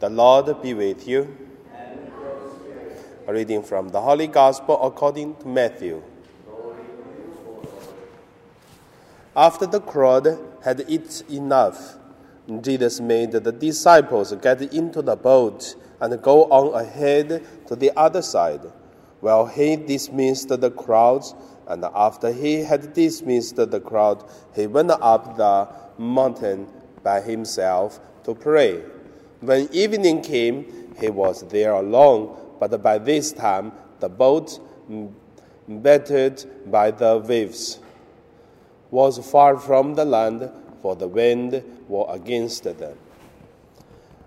The Lord be with you. A reading from the Holy Gospel according to Matthew. After the crowd had eaten enough, Jesus made the disciples get into the boat and go on ahead to the other side, while he dismissed the crowds. And after he had dismissed the crowd, he went up the mountain by himself to pray. When evening came, he was there alone, but by this time the boat, battered by the waves, was far from the land, for the wind was against them.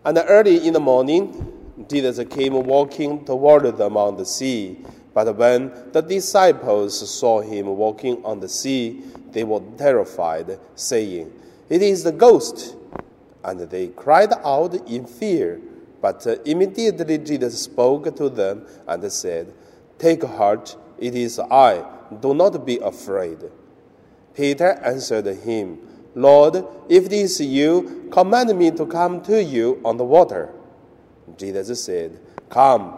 And early in the morning, Jesus came walking toward them on the sea. But when the disciples saw him walking on the sea, they were terrified, saying, It is the ghost. And they cried out in fear. But uh, immediately Jesus spoke to them and said, Take heart, it is I. Do not be afraid. Peter answered him, Lord, if it is you, command me to come to you on the water. Jesus said, Come.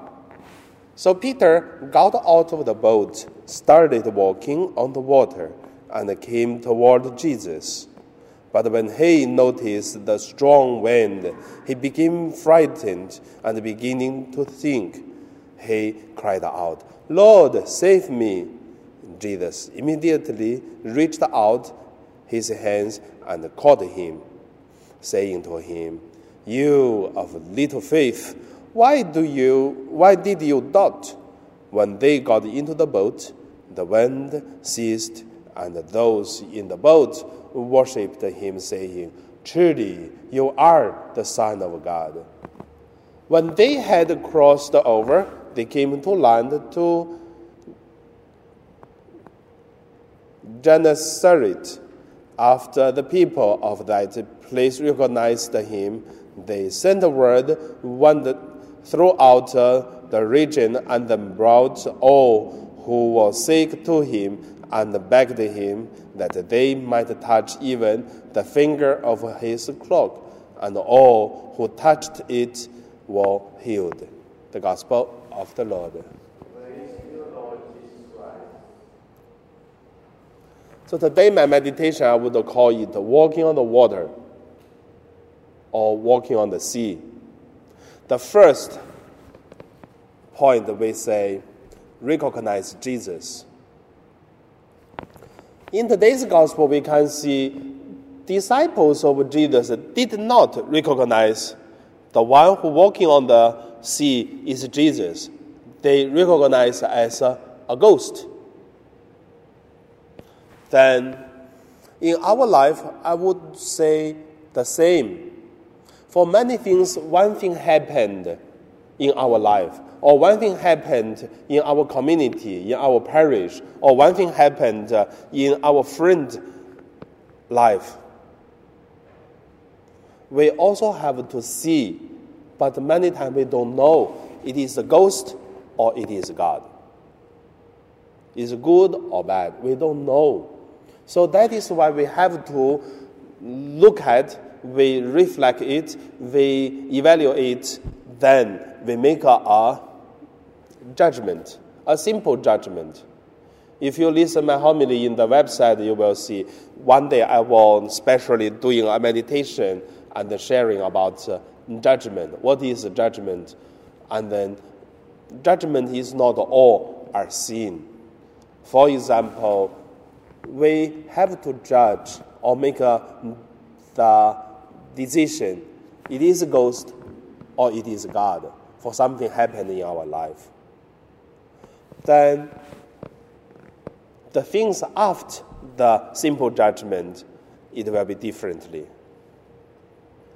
So Peter got out of the boat, started walking on the water, and came toward Jesus. But when he noticed the strong wind, he became frightened and beginning to sink. He cried out, Lord, save me. Jesus immediately reached out his hands and caught him, saying to him, You of little faith, why do you why did you doubt? When they got into the boat, the wind ceased, and those in the boat worshipped him, saying, Truly, you are the Son of God. When they had crossed over, they came to land to Gennesaret. After the people of that place recognized him, they sent word throughout the region and brought all who were sick to him and begged him that they might touch even the finger of his cloak, and all who touched it were healed. The Gospel of the Lord. So today, my meditation, I would call it walking on the water or walking on the sea. The first point we say, recognize Jesus. In today's gospel, we can see disciples of Jesus did not recognize the one who walking on the sea is Jesus. They recognize as a, a ghost. Then, in our life, I would say the same. For many things, one thing happened in our life, or one thing happened in our community, in our parish, or one thing happened uh, in our friend life. We also have to see, but many times we don't know it is a ghost or it is God. Is good or bad? We don't know. So that is why we have to look at, we reflect it, we evaluate, then we make a judgment, a simple judgment. If you listen my homily in the website, you will see one day I will specially doing a meditation and sharing about uh, judgment. What is judgment? And then judgment is not all are seen. For example, we have to judge or make a, the decision. It is a ghost or it is God for something happened in our life. Then the things after the simple judgment, it will be differently.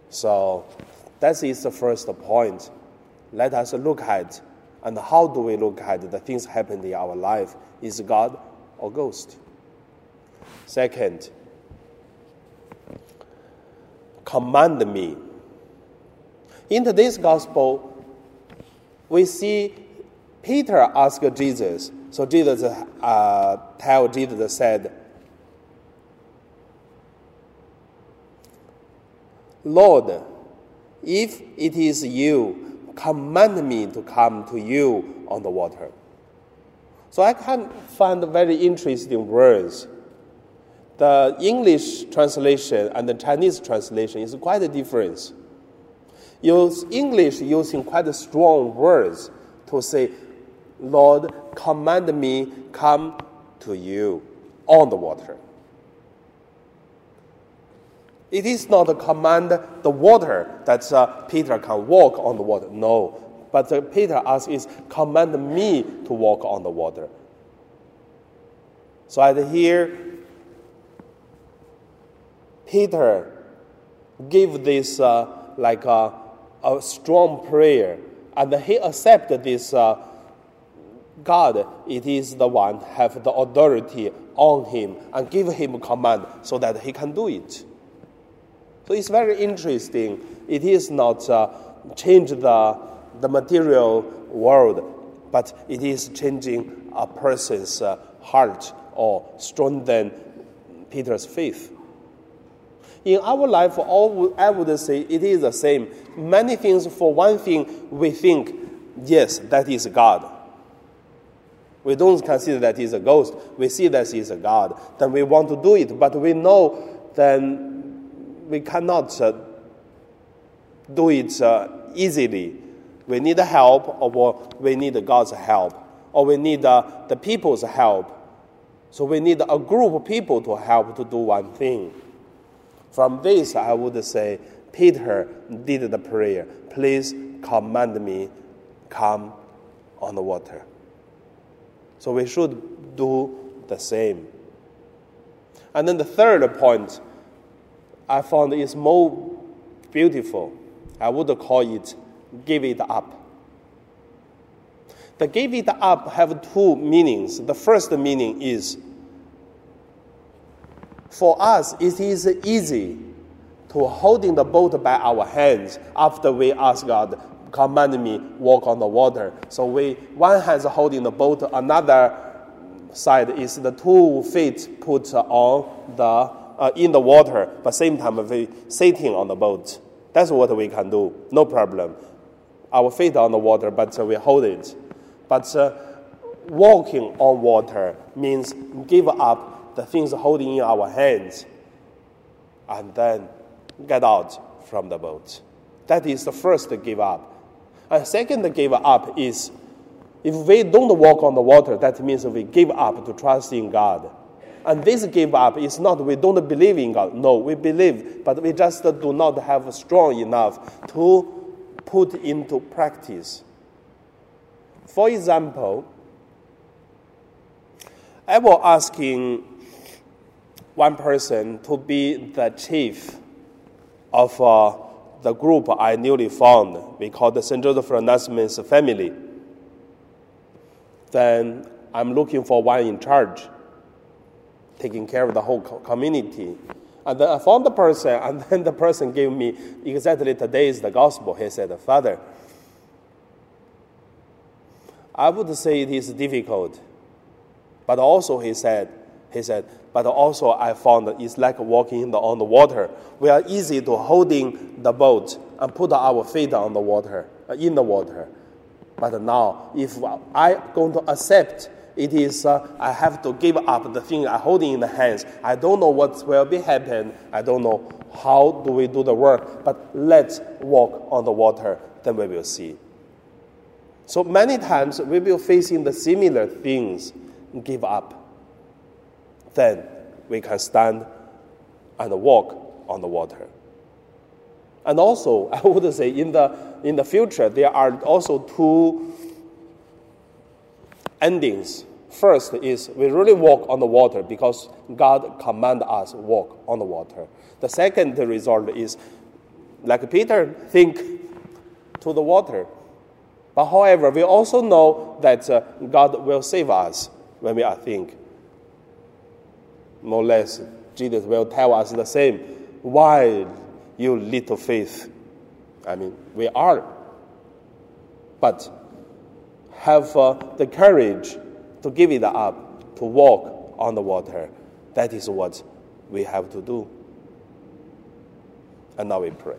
So that is the first point. Let us look at and how do we look at the things happening in our life? Is God or ghost? Second, command me. In today's gospel, we see Peter asked Jesus. So Jesus uh, tell Jesus said, Lord, If it is you, command me to come to you on the water. So I can find very interesting words. The English translation and the Chinese translation is quite a difference. Use English using quite strong words to say, Lord, command me come to you on the water. It is not a command the water that uh, Peter can walk on the water. No. But uh, Peter asks is command me to walk on the water. So at here, Peter gave this uh, like a, a, strong prayer, and he accepted this. Uh, God, it is the one have the authority on him and give him command so that he can do it. So it's very interesting. It is not uh, change the, the material world, but it is changing a person's uh, heart or strengthen Peter's faith. In our life, all I would say it is the same. Many things, for one thing, we think, yes, that is God. We don't consider that is a ghost. We see that is a God. Then we want to do it, but we know then we cannot uh, do it uh, easily. We need help, or we need God's help, or we need uh, the people's help. So we need a group of people to help to do one thing. From this, I would say Peter did the prayer. Please command me, come on the water. So we should do the same. And then the third point I found is more beautiful. I would call it give it up. The give it up have two meanings. The first meaning is for us it is easy to holding the boat by our hands after we ask God, command me walk on the water. So we one hand holding the boat, another side is the two feet put on the uh, in the water, but same time we sitting on the boat. That's what we can do, no problem. Our feet on the water, but we hold it. But uh, walking on water means give up the things holding in our hands and then get out from the boat. That is the first give up. And second give up is if we don't walk on the water, that means we give up to trust in God. And this give up is not we don't believe in God. No, we believe, but we just do not have strong enough to put into practice. For example, I was asking one person to be the chief of uh, the group I newly found. We call the St. Joseph Announcements family. Then I'm looking for one in charge taking care of the whole community. And then I found the person, and then the person gave me exactly today's the gospel. He said, Father, I would say it is difficult, but also he said, he said, but also I found it's like walking on the water. We are easy to holding the boat and put our feet on the water, uh, in the water. But now, if I going to accept it is uh, I have to give up the thing I'm holding in the hands. I don't know what will be happen. I don't know how do we do the work. But let's walk on the water. Then we will see. So many times we will facing the similar things. Give up. Then we can stand and walk on the water. And also, I would say in the in the future there are also two endings First is we really walk on the water because God command us walk on the water. The second result is like Peter think to the water. But however, we also know that uh, God will save us when we are think. More or less, Jesus will tell us the same. Why you little faith? I mean, we are. But have uh, the courage to give it up, to walk on the water. That is what we have to do. And now we pray.